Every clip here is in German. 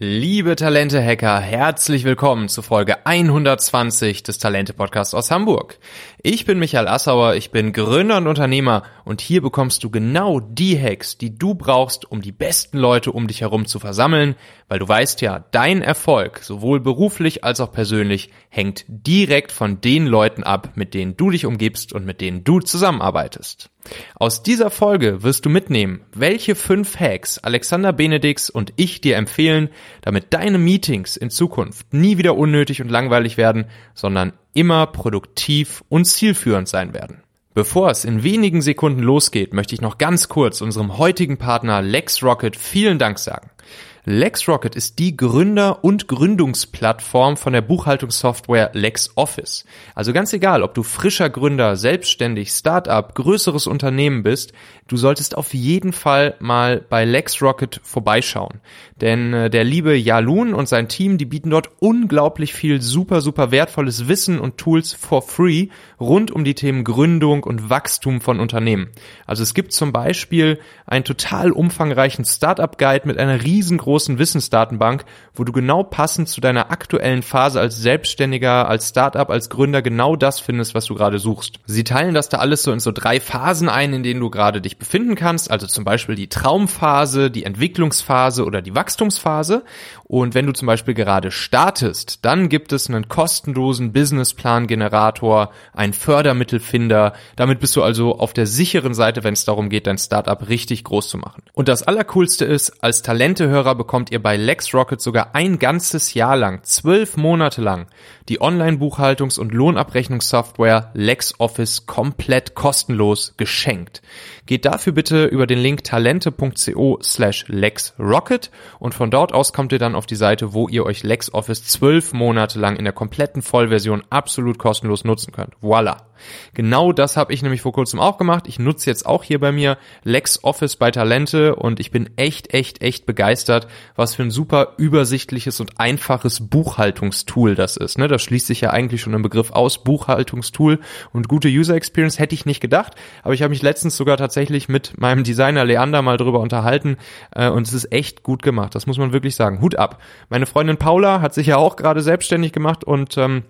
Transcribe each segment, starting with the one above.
Liebe Talente-Hacker, herzlich willkommen zu Folge 120 des Talente-Podcasts aus Hamburg. Ich bin Michael Assauer, ich bin Gründer und Unternehmer und hier bekommst du genau die Hacks, die du brauchst, um die besten Leute um dich herum zu versammeln, weil du weißt ja, dein Erfolg, sowohl beruflich als auch persönlich, hängt direkt von den Leuten ab, mit denen du dich umgibst und mit denen du zusammenarbeitest. Aus dieser Folge wirst du mitnehmen, welche fünf Hacks Alexander Benedix und ich dir empfehlen, damit deine Meetings in Zukunft nie wieder unnötig und langweilig werden, sondern immer produktiv und zielführend sein werden. Bevor es in wenigen Sekunden losgeht, möchte ich noch ganz kurz unserem heutigen Partner LexRocket vielen Dank sagen. LexRocket ist die Gründer- und Gründungsplattform von der Buchhaltungssoftware LexOffice. Also ganz egal, ob du frischer Gründer, selbstständig, Startup, größeres Unternehmen bist, du solltest auf jeden Fall mal bei LexRocket vorbeischauen. Denn äh, der liebe Jalun und sein Team, die bieten dort unglaublich viel super, super wertvolles Wissen und Tools for free rund um die Themen Gründung und Wachstum von Unternehmen. Also es gibt zum Beispiel einen total umfangreichen Startup-Guide mit einer riesengroßen großen Wissensdatenbank, wo du genau passend zu deiner aktuellen Phase als Selbstständiger, als Startup, als Gründer genau das findest, was du gerade suchst. Sie teilen das da alles so in so drei Phasen ein, in denen du gerade dich befinden kannst, also zum Beispiel die Traumphase, die Entwicklungsphase oder die Wachstumsphase. Und wenn du zum Beispiel gerade startest, dann gibt es einen kostenlosen Businessplan-Generator, einen Fördermittelfinder. Damit bist du also auf der sicheren Seite, wenn es darum geht, dein Startup richtig groß zu machen. Und das Allercoolste ist, als Talentehörer bekommt ihr bei LexRocket sogar ein ganzes Jahr lang, zwölf Monate lang, die Online-Buchhaltungs- und Lohnabrechnungssoftware LexOffice komplett kostenlos geschenkt. Geht dafür bitte über den Link talente.co slash LexRocket und von dort aus kommt ihr dann auf die Seite, wo ihr euch LexOffice zwölf Monate lang in der kompletten Vollversion absolut kostenlos nutzen könnt. Voila! Genau das habe ich nämlich vor kurzem auch gemacht. Ich nutze jetzt auch hier bei mir LexOffice bei Talente und ich bin echt, echt, echt begeistert, was für ein super übersichtliches und einfaches Buchhaltungstool das ist. Ne? Das schließt sich ja eigentlich schon im Begriff aus, Buchhaltungstool und gute User Experience hätte ich nicht gedacht, aber ich habe mich letztens sogar tatsächlich mit meinem Designer Leander mal drüber unterhalten äh, und es ist echt gut gemacht. Das muss man wirklich sagen. Hut ab. Meine Freundin Paula hat sich ja auch gerade selbstständig gemacht und ähm,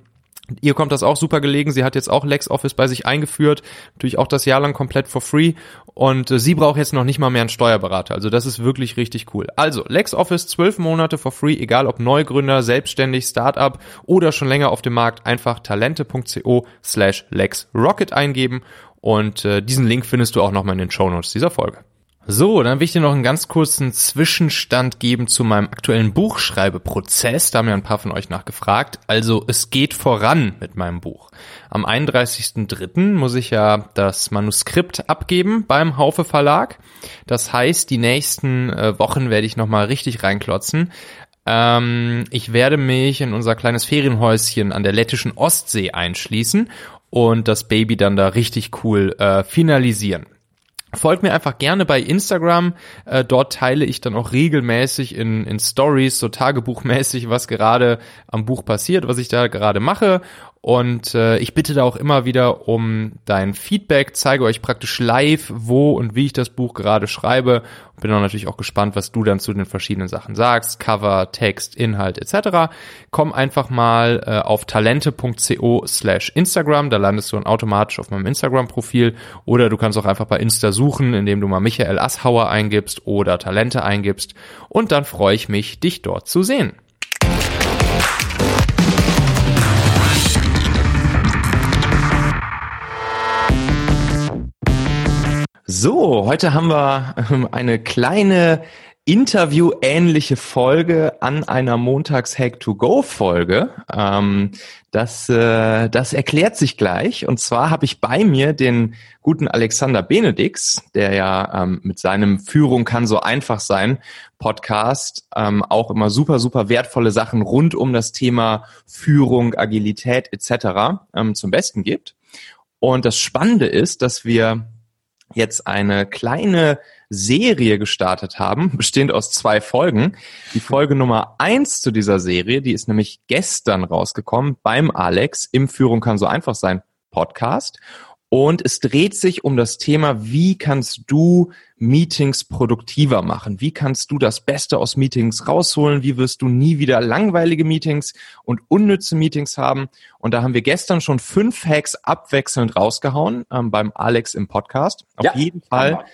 Ihr kommt das auch super gelegen. Sie hat jetzt auch LexOffice bei sich eingeführt, natürlich auch das Jahr lang komplett for free. Und äh, sie braucht jetzt noch nicht mal mehr einen Steuerberater. Also das ist wirklich richtig cool. Also LexOffice zwölf Monate for free, egal ob Neugründer, selbstständig, Startup oder schon länger auf dem Markt. Einfach talente.co slash LexRocket eingeben. Und äh, diesen Link findest du auch nochmal in den Show Notes dieser Folge. So, dann will ich dir noch einen ganz kurzen Zwischenstand geben zu meinem aktuellen Buchschreibeprozess. Da haben ja ein paar von euch nachgefragt. Also es geht voran mit meinem Buch. Am 31.03. muss ich ja das Manuskript abgeben beim Haufe Verlag. Das heißt, die nächsten äh, Wochen werde ich nochmal richtig reinklotzen. Ähm, ich werde mich in unser kleines Ferienhäuschen an der lettischen Ostsee einschließen und das Baby dann da richtig cool äh, finalisieren. Folgt mir einfach gerne bei Instagram. Äh, dort teile ich dann auch regelmäßig in, in Stories, so tagebuchmäßig, was gerade am Buch passiert, was ich da gerade mache. Und äh, ich bitte da auch immer wieder um dein Feedback, zeige euch praktisch live, wo und wie ich das Buch gerade schreibe. Bin auch natürlich auch gespannt, was du dann zu den verschiedenen Sachen sagst. Cover, Text, Inhalt etc. Komm einfach mal äh, auf talente.co slash Instagram, da landest du dann automatisch auf meinem Instagram-Profil. Oder du kannst auch einfach bei Insta suchen, indem du mal Michael Asshauer eingibst oder Talente eingibst. Und dann freue ich mich, dich dort zu sehen. So, heute haben wir ähm, eine kleine Interview-ähnliche Folge an einer Montags-Hack-to-Go-Folge. Ähm, das, äh, das erklärt sich gleich. Und zwar habe ich bei mir den guten Alexander Benedix, der ja ähm, mit seinem Führung kann so einfach sein Podcast auch immer super, super wertvolle Sachen rund um das Thema Führung, Agilität etc. Zum Besten gibt. Und das Spannende ist, dass wir jetzt eine kleine Serie gestartet haben, bestehend aus zwei Folgen. Die Folge Nummer eins zu dieser Serie, die ist nämlich gestern rausgekommen beim Alex im Führung kann so einfach sein Podcast. Und es dreht sich um das Thema, wie kannst du Meetings produktiver machen? Wie kannst du das Beste aus Meetings rausholen? Wie wirst du nie wieder langweilige Meetings und unnütze Meetings haben? Und da haben wir gestern schon fünf Hacks abwechselnd rausgehauen ähm, beim Alex im Podcast. Auf ja, jeden Fall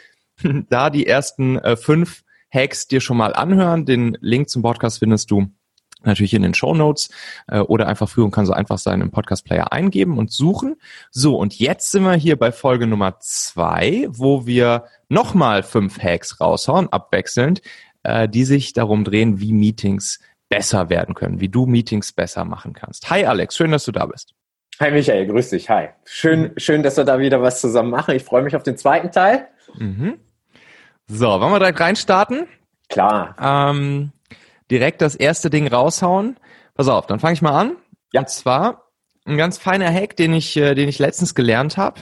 da die ersten äh, fünf Hacks dir schon mal anhören. Den Link zum Podcast findest du natürlich in den Show Notes äh, oder einfach Führung kann so einfach sein im Podcast Player eingeben und suchen. So, und jetzt sind wir hier bei Folge Nummer zwei, wo wir nochmal fünf Hacks raushauen, abwechselnd, äh, die sich darum drehen, wie Meetings besser werden können, wie du Meetings besser machen kannst. Hi Alex, schön, dass du da bist. Hi Michael, grüß dich. Hi. Schön, schön, dass wir da wieder was zusammen machen. Ich freue mich auf den zweiten Teil. Mhm. So, wollen wir direkt reinstarten? Klar. Ähm, direkt das erste Ding raushauen. Pass auf, dann fange ich mal an. Ja. Und zwar ein ganz feiner Hack, den ich, äh, den ich letztens gelernt habe,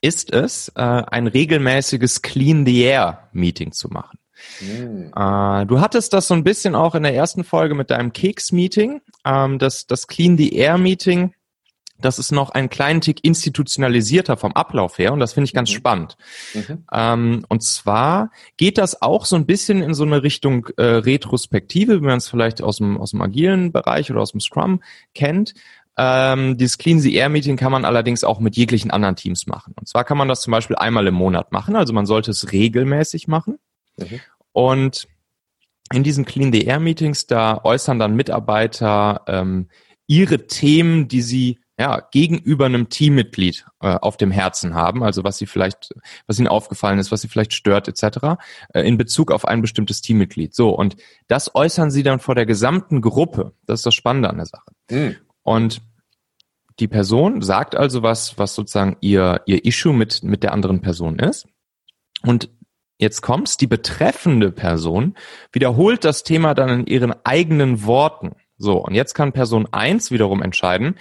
ist es, äh, ein regelmäßiges Clean the Air Meeting zu machen. Mhm. Äh, du hattest das so ein bisschen auch in der ersten Folge mit deinem Keks-Meeting. Ähm, das, das Clean the Air Meeting das ist noch ein kleinen Tick institutionalisierter vom Ablauf her und das finde ich ganz mhm. spannend. Mhm. Ähm, und zwar geht das auch so ein bisschen in so eine Richtung äh, Retrospektive, wie man es vielleicht aus dem, aus dem agilen Bereich oder aus dem Scrum kennt. Ähm, dieses Clean the Air Meeting kann man allerdings auch mit jeglichen anderen Teams machen. Und zwar kann man das zum Beispiel einmal im Monat machen, also man sollte es regelmäßig machen. Mhm. Und in diesen Clean the Air Meetings, da äußern dann Mitarbeiter ähm, ihre Themen, die sie ja, gegenüber einem Teammitglied äh, auf dem Herzen haben, also was sie vielleicht, was ihnen aufgefallen ist, was sie vielleicht stört, etc., äh, in Bezug auf ein bestimmtes Teammitglied. So, und das äußern sie dann vor der gesamten Gruppe. Das ist das Spannende an der Sache. Mhm. Und die Person sagt also was, was sozusagen ihr, ihr Issue mit, mit der anderen Person ist. Und jetzt kommt's, die betreffende Person wiederholt das Thema dann in ihren eigenen Worten. So, und jetzt kann Person eins wiederum entscheiden,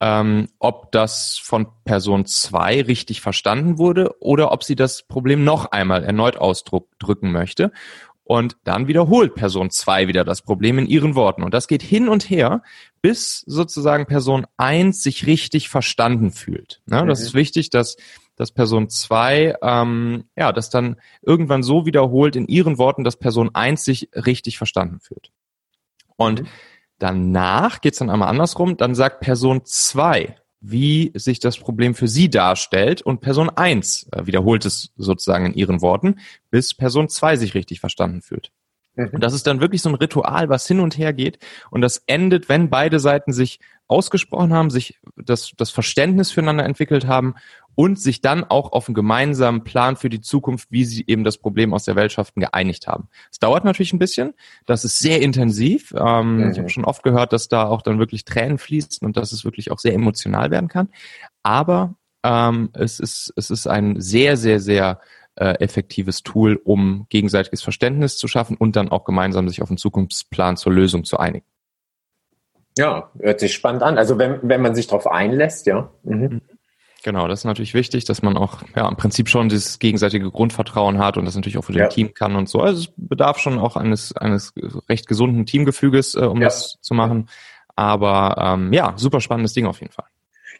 ähm, ob das von Person 2 richtig verstanden wurde oder ob sie das Problem noch einmal erneut ausdrücken möchte. Und dann wiederholt Person 2 wieder das Problem in ihren Worten. Und das geht hin und her, bis sozusagen Person 1 sich richtig verstanden fühlt. Ja, das mhm. ist wichtig, dass, dass Person 2 ähm, ja, das dann irgendwann so wiederholt in ihren Worten, dass Person 1 sich richtig verstanden fühlt. Und mhm. Danach geht's dann einmal andersrum, dann sagt Person zwei, wie sich das Problem für sie darstellt und Person eins äh, wiederholt es sozusagen in ihren Worten, bis Person zwei sich richtig verstanden fühlt. Mhm. Und das ist dann wirklich so ein Ritual, was hin und her geht und das endet, wenn beide Seiten sich ausgesprochen haben, sich das, das Verständnis füreinander entwickelt haben und sich dann auch auf einen gemeinsamen Plan für die Zukunft, wie sie eben das Problem aus der Welt schafften, geeinigt haben. Es dauert natürlich ein bisschen, das ist sehr intensiv. Ähm, mhm. Ich habe schon oft gehört, dass da auch dann wirklich Tränen fließen und dass es wirklich auch sehr emotional werden kann. Aber ähm, es, ist, es ist ein sehr, sehr, sehr äh, effektives Tool, um gegenseitiges Verständnis zu schaffen und dann auch gemeinsam sich auf einen Zukunftsplan zur Lösung zu einigen. Ja, hört sich spannend an. Also wenn, wenn man sich darauf einlässt, ja. Mhm. Genau, das ist natürlich wichtig, dass man auch ja im Prinzip schon dieses gegenseitige Grundvertrauen hat und das natürlich auch für ja. den Team kann und so. Also es bedarf schon auch eines eines recht gesunden Teamgefüges, äh, um ja. das zu machen. Aber ähm, ja, super spannendes Ding auf jeden Fall.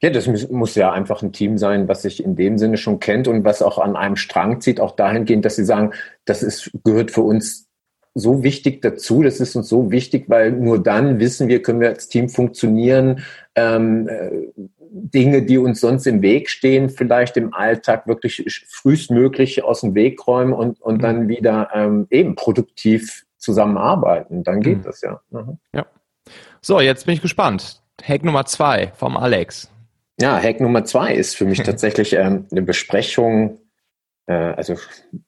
Ja, das muss ja einfach ein Team sein, was sich in dem Sinne schon kennt und was auch an einem Strang zieht, auch dahingehend, dass sie sagen, das ist, gehört für uns so wichtig dazu, das ist uns so wichtig, weil nur dann wissen wir, können wir als Team funktionieren, ähm, äh, Dinge, die uns sonst im Weg stehen, vielleicht im Alltag wirklich frühestmöglich aus dem Weg räumen und, und mhm. dann wieder ähm, eben produktiv zusammenarbeiten. Dann geht mhm. das ja. Mhm. Ja. So, jetzt bin ich gespannt. Hack Nummer zwei vom Alex. Ja, Hack Nummer zwei ist für mich tatsächlich ähm, eine Besprechung, äh, also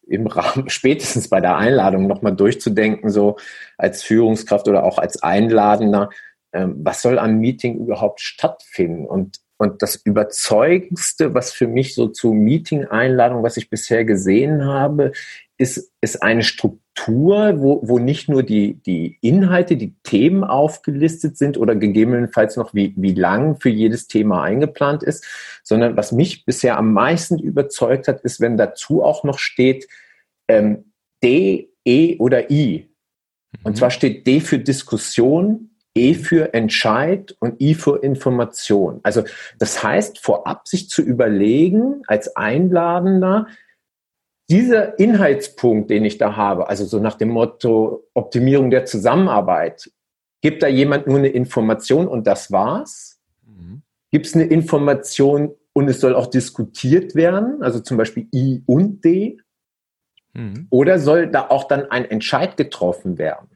im Rahmen, spätestens bei der Einladung nochmal durchzudenken, so als Führungskraft oder auch als Einladender, ähm, was soll am Meeting überhaupt stattfinden? Und und das Überzeugendste, was für mich so zu Meeting-Einladung, was ich bisher gesehen habe, ist, ist eine Struktur, wo, wo nicht nur die, die Inhalte, die Themen aufgelistet sind oder gegebenenfalls noch wie, wie lang für jedes Thema eingeplant ist, sondern was mich bisher am meisten überzeugt hat, ist, wenn dazu auch noch steht ähm, D, E oder I. Und mhm. zwar steht D für Diskussion, E für Entscheid und I für Information. Also das heißt, vorab sich zu überlegen als Einladender, dieser Inhaltspunkt, den ich da habe, also so nach dem Motto Optimierung der Zusammenarbeit, gibt da jemand nur eine Information und das war's? Mhm. Gibt es eine Information und es soll auch diskutiert werden, also zum Beispiel I und D? Mhm. Oder soll da auch dann ein Entscheid getroffen werden?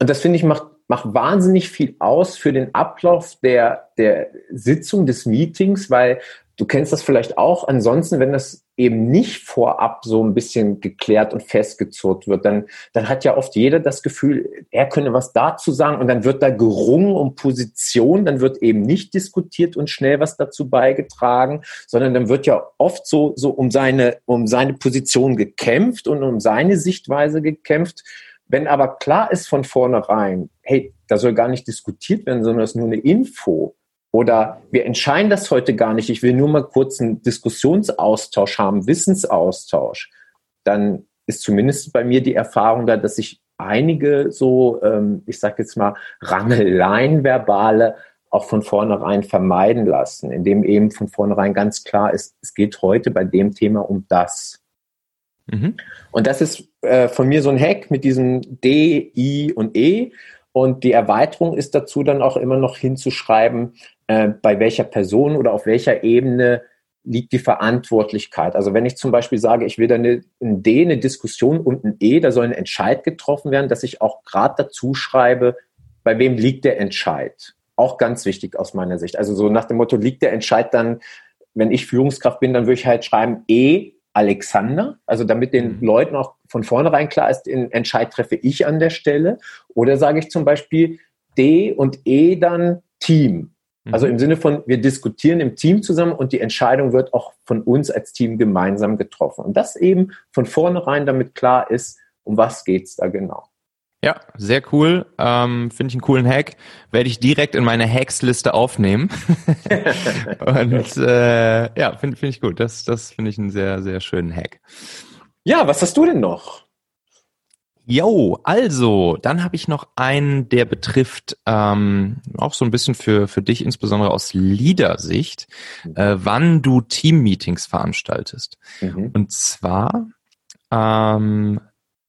Und das finde ich macht, macht wahnsinnig viel aus für den Ablauf der, der Sitzung des Meetings, weil du kennst das vielleicht auch. Ansonsten, wenn das eben nicht vorab so ein bisschen geklärt und festgezurrt wird, dann, dann hat ja oft jeder das Gefühl, er könne was dazu sagen und dann wird da gerungen um Position, dann wird eben nicht diskutiert und schnell was dazu beigetragen, sondern dann wird ja oft so, so um seine, um seine Position gekämpft und um seine Sichtweise gekämpft. Wenn aber klar ist von vornherein, hey, da soll gar nicht diskutiert werden, sondern es ist nur eine Info, oder wir entscheiden das heute gar nicht. Ich will nur mal kurz einen Diskussionsaustausch haben, Wissensaustausch. Dann ist zumindest bei mir die Erfahrung da, dass sich einige so, ähm, ich sage jetzt mal, Rangeleien verbale auch von vornherein vermeiden lassen, indem eben von vornherein ganz klar ist, es geht heute bei dem Thema um das. Mhm. Und das ist äh, von mir so ein Hack mit diesem D, I und E. Und die Erweiterung ist dazu dann auch immer noch hinzuschreiben, äh, bei welcher Person oder auf welcher Ebene liegt die Verantwortlichkeit. Also wenn ich zum Beispiel sage, ich will da eine, ein D, eine Diskussion und ein E, da soll ein Entscheid getroffen werden, dass ich auch gerade dazu schreibe, bei wem liegt der Entscheid. Auch ganz wichtig aus meiner Sicht. Also so nach dem Motto, liegt der Entscheid dann, wenn ich Führungskraft bin, dann würde ich halt schreiben E, Alexander, also damit den mhm. Leuten auch von vornherein klar ist, den Entscheid treffe ich an der Stelle. Oder sage ich zum Beispiel D und E dann Team. Also mhm. im Sinne von, wir diskutieren im Team zusammen und die Entscheidung wird auch von uns als Team gemeinsam getroffen. Und das eben von vornherein damit klar ist, um was geht's da genau. Ja, sehr cool. Ähm, Finde ich einen coolen Hack. Werde ich direkt in meine Hacks-Liste aufnehmen. und äh, ja, finde find ich gut. Das, das finde ich einen sehr, sehr schönen Hack. Ja, was hast du denn noch? Jo, also, dann habe ich noch einen, der betrifft ähm, auch so ein bisschen für, für dich, insbesondere aus Leadersicht, äh, wann du Team-Meetings veranstaltest. Mhm. Und zwar ähm,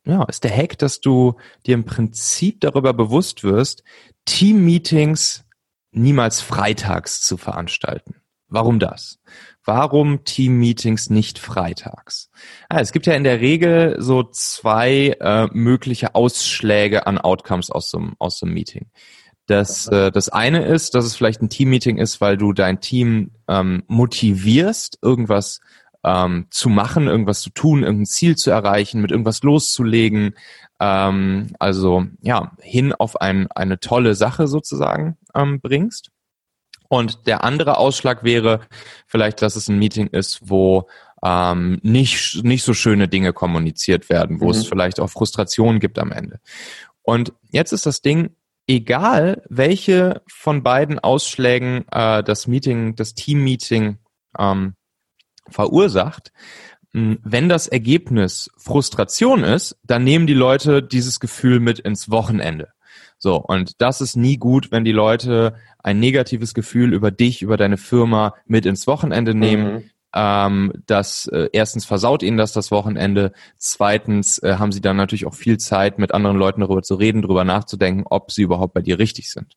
ja, ist der Hack, dass du dir im Prinzip darüber bewusst wirst, Team-Meetings niemals freitags zu veranstalten. Warum das? Warum Team-Meetings nicht freitags? Ah, es gibt ja in der Regel so zwei äh, mögliche Ausschläge an Outcomes aus so, einem, aus so einem Meeting. Das, äh, das eine ist, dass es vielleicht ein Team-Meeting ist, weil du dein Team ähm, motivierst, irgendwas ähm, zu machen, irgendwas zu tun, irgendein Ziel zu erreichen, mit irgendwas loszulegen. Ähm, also ja, hin auf ein, eine tolle Sache sozusagen ähm, bringst. Und der andere Ausschlag wäre vielleicht, dass es ein Meeting ist, wo ähm, nicht, nicht so schöne Dinge kommuniziert werden, wo mhm. es vielleicht auch Frustrationen gibt am Ende. Und jetzt ist das Ding, egal welche von beiden Ausschlägen äh, das Meeting, das Team-Meeting ähm, verursacht, wenn das Ergebnis Frustration ist, dann nehmen die Leute dieses Gefühl mit ins Wochenende. So, und das ist nie gut, wenn die Leute ein negatives Gefühl über dich, über deine Firma mit ins Wochenende nehmen. Mhm. Ähm, das äh, erstens versaut ihnen das das Wochenende, zweitens äh, haben sie dann natürlich auch viel Zeit, mit anderen Leuten darüber zu reden, darüber nachzudenken, ob sie überhaupt bei dir richtig sind.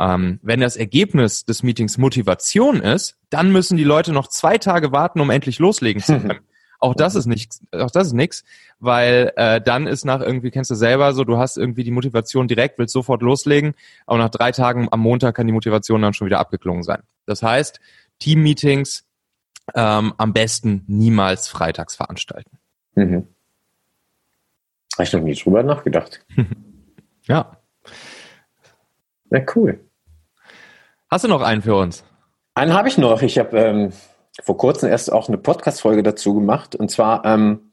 Ähm, wenn das Ergebnis des Meetings Motivation ist, dann müssen die Leute noch zwei Tage warten, um endlich loslegen zu können. Auch das ist nichts, auch das ist nix, weil äh, dann ist nach irgendwie, kennst du selber so, du hast irgendwie die Motivation direkt, willst sofort loslegen, aber nach drei Tagen am Montag kann die Motivation dann schon wieder abgeklungen sein. Das heißt, Team-Meetings ähm, am besten niemals freitags veranstalten. Mhm. Habe ich noch nie drüber nachgedacht. ja. Na cool. Hast du noch einen für uns? Einen habe ich noch. Ich habe ähm, vor kurzem erst auch eine Podcast-Folge dazu gemacht. Und zwar ähm,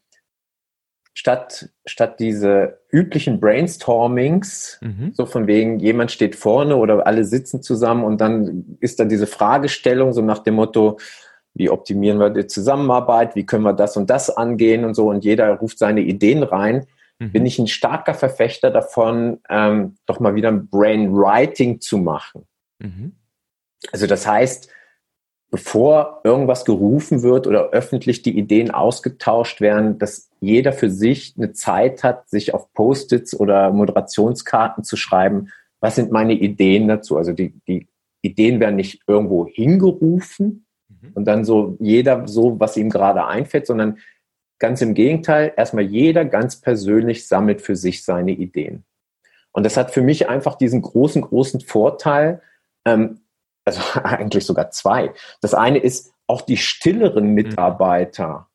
statt, statt diese üblichen Brainstormings, mhm. so von wegen, jemand steht vorne oder alle sitzen zusammen und dann ist dann diese Fragestellung so nach dem Motto, wie optimieren wir die Zusammenarbeit, wie können wir das und das angehen und so und jeder ruft seine Ideen rein, mhm. bin ich ein starker Verfechter davon, ähm, doch mal wieder ein Brainwriting zu machen. Mhm. Also das heißt, bevor irgendwas gerufen wird oder öffentlich die Ideen ausgetauscht werden, dass jeder für sich eine Zeit hat, sich auf Post-its oder Moderationskarten zu schreiben, was sind meine Ideen dazu? Also die, die Ideen werden nicht irgendwo hingerufen mhm. und dann so jeder so, was ihm gerade einfällt, sondern ganz im Gegenteil, erstmal jeder ganz persönlich sammelt für sich seine Ideen. Und das hat für mich einfach diesen großen, großen Vorteil, ähm, also eigentlich sogar zwei. Das eine ist, auch die stilleren mhm. Mitarbeiter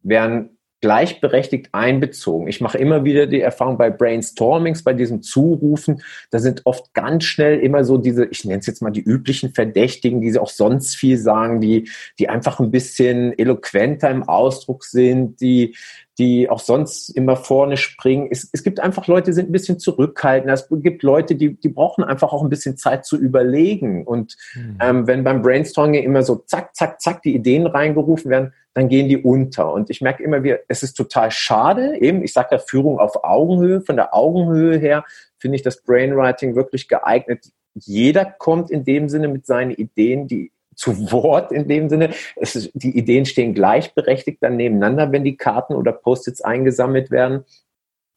werden gleichberechtigt einbezogen. Ich mache immer wieder die Erfahrung bei Brainstormings, bei diesem Zurufen, da sind oft ganz schnell immer so diese, ich nenne es jetzt mal die üblichen Verdächtigen, die auch sonst viel sagen, die, die einfach ein bisschen eloquenter im Ausdruck sind, die, die auch sonst immer vorne springen. Es, es gibt einfach Leute, die sind ein bisschen zurückhaltend. Es gibt Leute, die, die brauchen einfach auch ein bisschen Zeit zu überlegen. Und mhm. ähm, wenn beim Brainstorming immer so zack, zack, zack die Ideen reingerufen werden, dann gehen die unter. Und ich merke immer wieder, es ist total schade. Eben, ich sage ja Führung auf Augenhöhe. Von der Augenhöhe her finde ich das Brainwriting wirklich geeignet. Jeder kommt in dem Sinne mit seinen Ideen, die zu Wort in dem Sinne. Ist, die Ideen stehen gleichberechtigt dann nebeneinander, wenn die Karten oder Post-its eingesammelt werden.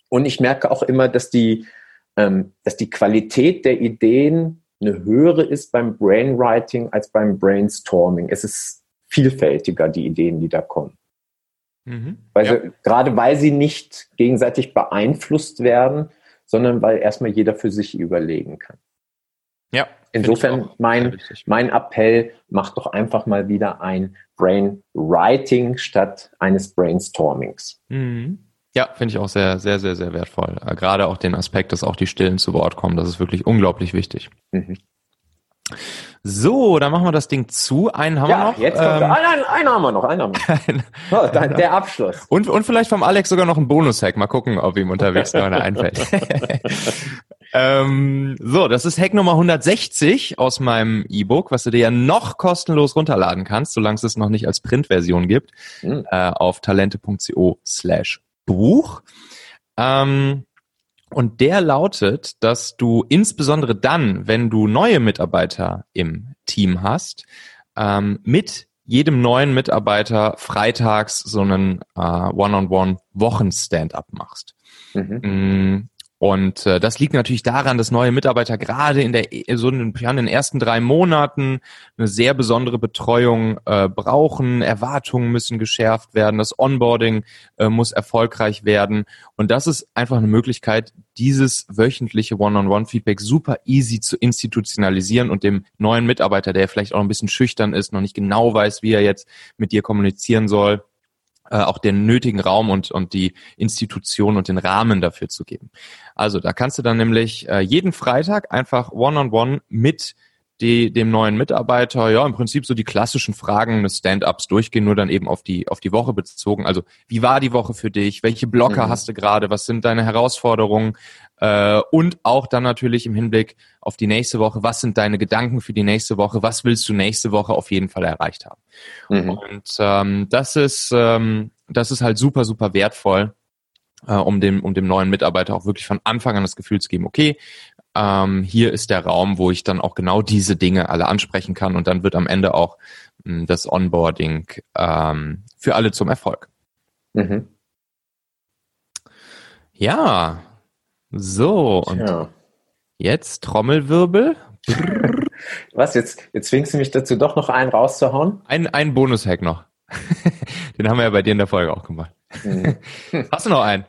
Und ich merke auch immer, dass die, ähm, dass die Qualität der Ideen eine höhere ist beim Brainwriting als beim Brainstorming. Es ist vielfältiger, die Ideen, die da kommen. Mhm. Weil ja. sie, gerade weil sie nicht gegenseitig beeinflusst werden, sondern weil erstmal jeder für sich überlegen kann. Ja. Insofern mein, mein Appell, macht doch einfach mal wieder ein Brainwriting statt eines Brainstormings. Mhm. Ja, finde ich auch sehr, sehr, sehr, sehr wertvoll. Äh, gerade auch den Aspekt, dass auch die Stillen zu Wort kommen, das ist wirklich unglaublich wichtig. Mhm. So, dann machen wir das Ding zu. Einen haben ja, wir noch. Jetzt kommt ähm, einen, einen haben wir noch, einen haben wir noch. Oh, der, der Abschluss. Und, und vielleicht vom Alex sogar noch ein Bonus-Hack. Mal gucken, ob ihm unterwegs noch einer einfällt. ähm, so, das ist Hack Nummer 160 aus meinem E-Book, was du dir ja noch kostenlos runterladen kannst, solange es es noch nicht als Printversion gibt, mhm. äh, auf talente.co slash Buch. Ähm, und der lautet, dass du insbesondere dann, wenn du neue Mitarbeiter im Team hast, ähm, mit jedem neuen Mitarbeiter freitags so einen äh, One-on-One-Wochen-Stand-up machst. Mhm. Und äh, das liegt natürlich daran, dass neue Mitarbeiter gerade in der so in, ja, in den ersten drei Monaten eine sehr besondere Betreuung äh, brauchen. Erwartungen müssen geschärft werden, das Onboarding äh, muss erfolgreich werden. Und das ist einfach eine Möglichkeit, dieses wöchentliche One-on-One-Feedback super easy zu institutionalisieren und dem neuen Mitarbeiter, der vielleicht auch ein bisschen schüchtern ist, noch nicht genau weiß, wie er jetzt mit dir kommunizieren soll, äh, auch den nötigen Raum und, und die Institution und den Rahmen dafür zu geben. Also da kannst du dann nämlich äh, jeden Freitag einfach one-on-one -on -one mit die, dem neuen Mitarbeiter, ja, im Prinzip so die klassischen Fragen des Stand-ups durchgehen, nur dann eben auf die, auf die Woche bezogen. Also, wie war die Woche für dich? Welche Blocker mhm. hast du gerade? Was sind deine Herausforderungen? Äh, und auch dann natürlich im Hinblick auf die nächste Woche, was sind deine Gedanken für die nächste Woche? Was willst du nächste Woche auf jeden Fall erreicht haben? Mhm. Und ähm, das ist, ähm, das ist halt super, super wertvoll. Äh, um dem, um dem neuen Mitarbeiter auch wirklich von Anfang an das Gefühl zu geben, okay, ähm, hier ist der Raum, wo ich dann auch genau diese Dinge alle ansprechen kann und dann wird am Ende auch mh, hm, das Onboarding ähm, für alle zum Erfolg. Mhm. Ja, so und ja. jetzt Trommelwirbel. Was, jetzt, jetzt zwingst du mich dazu, doch noch einen rauszuhauen? Ein, ein Bonus-Hack noch. Den haben wir ja bei dir in der Folge auch gemacht. Mhm. Hast du noch einen?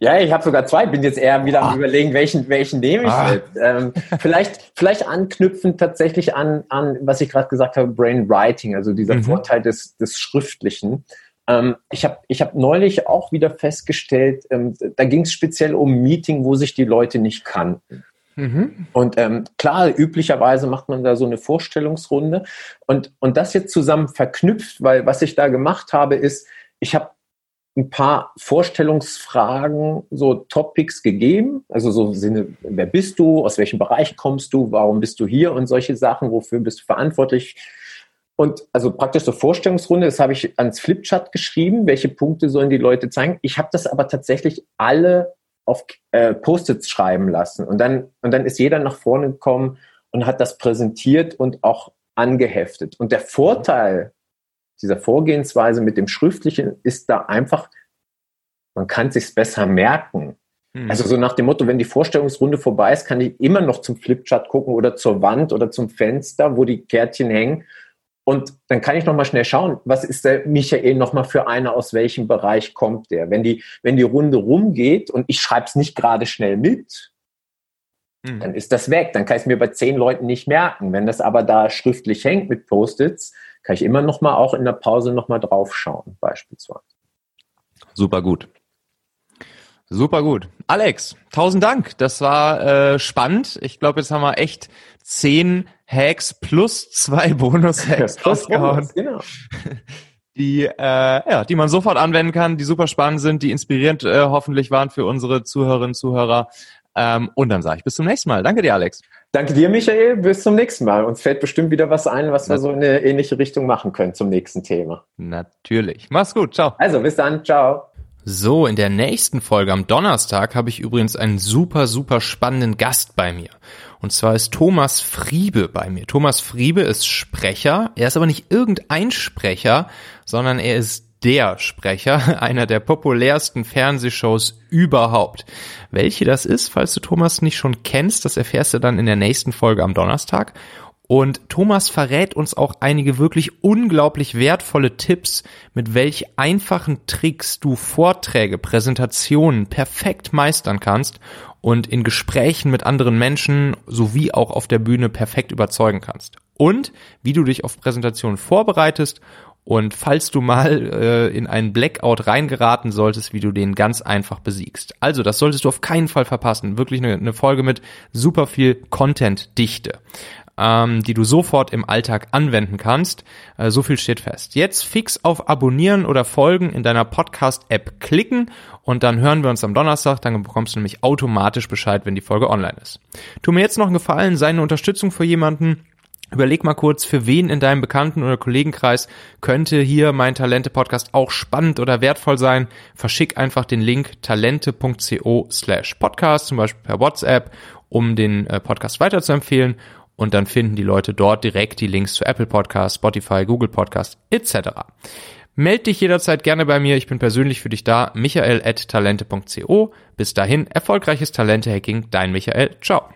Ja, ich habe sogar zwei. Bin jetzt eher wieder ah. am überlegen, welchen welchen nehme ich ah. Ähm, vielleicht vielleicht anknüpfend tatsächlich an an was ich gerade gesagt habe, Brainwriting, also dieser mhm. Vorteil des des Schriftlichen. Ähm, ich habe ich hab neulich auch wieder festgestellt, ähm, da ging es speziell um Meeting, wo sich die Leute nicht kannten. Mhm. Und ähm, klar, üblicherweise macht man da so eine Vorstellungsrunde und und das jetzt zusammen verknüpft, weil was ich da gemacht habe, ist, ich habe ein paar Vorstellungsfragen, so Topics gegeben. Also so Sinne, wer bist du, aus welchem Bereich kommst du, warum bist du hier und solche Sachen, wofür bist du verantwortlich. Und also praktisch so Vorstellungsrunde, das habe ich ans Flipchart geschrieben, welche Punkte sollen die Leute zeigen. Ich habe das aber tatsächlich alle auf äh, Post-its schreiben lassen. Und dann, und dann ist jeder nach vorne gekommen und hat das präsentiert und auch angeheftet. Und der Vorteil dieser Vorgehensweise mit dem Schriftlichen ist da einfach, man kann sich's besser merken. Mhm. Also so nach dem Motto, wenn die Vorstellungsrunde vorbei ist, kann ich immer noch zum Flipchart gucken oder zur Wand oder zum Fenster, wo die Kärtchen hängen. Und dann kann ich noch mal schnell schauen, was ist der Michael noch mal für einer, aus welchem Bereich kommt der? Wenn die, wenn die Runde rumgeht und ich schreibe es nicht gerade schnell mit, mhm. dann ist das weg. Dann kann ich es mir bei zehn Leuten nicht merken. Wenn das aber da schriftlich hängt mit Post-its, kann ich immer noch mal auch in der Pause noch mal draufschauen, beispielsweise. Super gut. Super gut. Alex, tausend Dank. Das war äh, spannend. Ich glaube, jetzt haben wir echt zehn Hacks plus zwei Bonus-Hacks rausgehauen. Genau. Die, äh, ja, die man sofort anwenden kann, die super spannend sind, die inspirierend äh, hoffentlich waren für unsere Zuhörerinnen und Zuhörer. Ähm, und dann sage ich bis zum nächsten Mal. Danke dir, Alex. Danke dir, Michael. Bis zum nächsten Mal. Uns fällt bestimmt wieder was ein, was wir so in eine ähnliche Richtung machen können zum nächsten Thema. Natürlich. Mach's gut. Ciao. Also, bis dann. Ciao. So, in der nächsten Folge am Donnerstag habe ich übrigens einen super, super spannenden Gast bei mir. Und zwar ist Thomas Friebe bei mir. Thomas Friebe ist Sprecher. Er ist aber nicht irgendein Sprecher, sondern er ist der Sprecher einer der populärsten Fernsehshows überhaupt. Welche das ist, falls du Thomas nicht schon kennst, das erfährst du dann in der nächsten Folge am Donnerstag. Und Thomas verrät uns auch einige wirklich unglaublich wertvolle Tipps, mit welch einfachen Tricks du Vorträge, Präsentationen perfekt meistern kannst und in Gesprächen mit anderen Menschen sowie auch auf der Bühne perfekt überzeugen kannst. Und wie du dich auf Präsentationen vorbereitest und falls du mal äh, in einen Blackout reingeraten solltest, wie du den ganz einfach besiegst. Also, das solltest du auf keinen Fall verpassen. Wirklich eine, eine Folge mit super viel Content-Dichte ähm, die du sofort im Alltag anwenden kannst. Äh, so viel steht fest. Jetzt fix auf Abonnieren oder Folgen in deiner Podcast-App klicken und dann hören wir uns am Donnerstag. Dann bekommst du nämlich automatisch Bescheid, wenn die Folge online ist. Tu mir jetzt noch einen Gefallen, sei eine Unterstützung für jemanden. Überleg mal kurz, für wen in deinem Bekannten- oder Kollegenkreis könnte hier mein Talente-Podcast auch spannend oder wertvoll sein. Verschick einfach den Link talente.co slash podcast, zum Beispiel per WhatsApp, um den äh, Podcast weiterzuempfehlen und dann finden die Leute dort direkt die Links zu Apple Podcast, Spotify, Google Podcast etc. Meld dich jederzeit gerne bei mir. Ich bin persönlich für dich da. Michael at talente.co. Bis dahin, erfolgreiches Talente-Hacking. Dein Michael. Ciao.